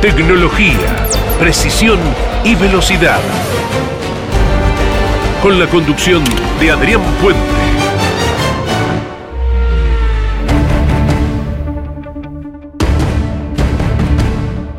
Tecnología, precisión y velocidad. Con la conducción de Adrián Puente.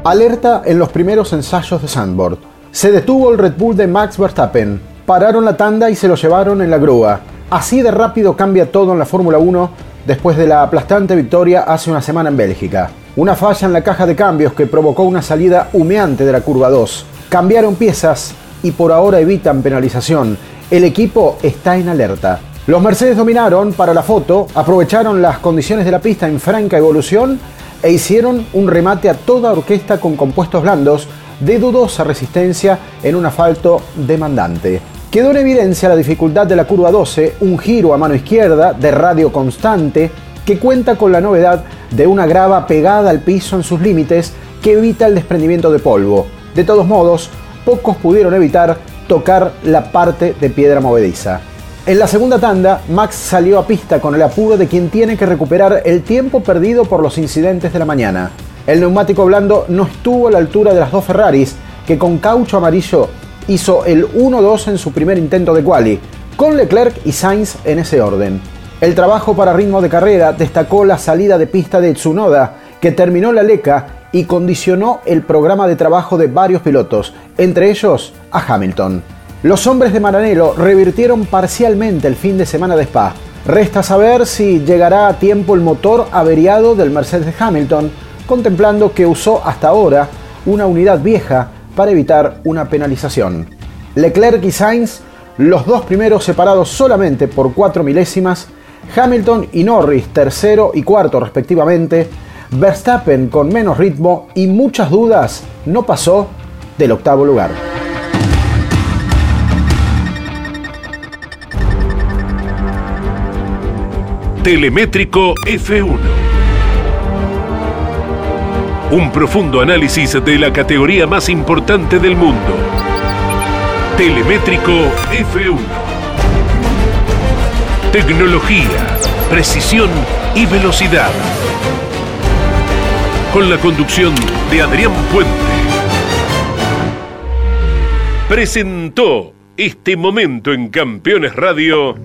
Alerta en los primeros ensayos de Sandboard. Se detuvo el Red Bull de Max Verstappen. Pararon la tanda y se lo llevaron en la grúa. Así de rápido cambia todo en la Fórmula 1 después de la aplastante victoria hace una semana en Bélgica. Una falla en la caja de cambios que provocó una salida humeante de la curva 2. Cambiaron piezas y por ahora evitan penalización. El equipo está en alerta. Los Mercedes dominaron para la foto, aprovecharon las condiciones de la pista en franca evolución e hicieron un remate a toda orquesta con compuestos blandos de dudosa resistencia en un asfalto demandante. Quedó en evidencia la dificultad de la curva 12, un giro a mano izquierda de radio constante que cuenta con la novedad de una grava pegada al piso en sus límites que evita el desprendimiento de polvo. De todos modos, pocos pudieron evitar tocar la parte de piedra movediza. En la segunda tanda, Max salió a pista con el apuro de quien tiene que recuperar el tiempo perdido por los incidentes de la mañana. El neumático blando no estuvo a la altura de las dos Ferraris, que con caucho amarillo hizo el 1-2 en su primer intento de quali, con Leclerc y Sainz en ese orden. El trabajo para ritmo de carrera destacó la salida de pista de Tsunoda, que terminó la leca y condicionó el programa de trabajo de varios pilotos, entre ellos a Hamilton. Los hombres de Maranello revirtieron parcialmente el fin de semana de Spa. Resta saber si llegará a tiempo el motor averiado del Mercedes Hamilton, contemplando que usó hasta ahora una unidad vieja para evitar una penalización. Leclerc y Sainz, los dos primeros separados solamente por cuatro milésimas, Hamilton y Norris tercero y cuarto respectivamente, Verstappen con menos ritmo y muchas dudas no pasó del octavo lugar. Telemétrico F1. Un profundo análisis de la categoría más importante del mundo. Telemétrico F1. Tecnología, precisión y velocidad. Con la conducción de Adrián Puente. Presentó este momento en Campeones Radio.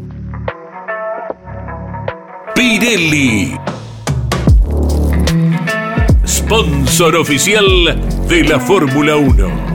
Pirelli. Sponsor oficial de la Fórmula 1.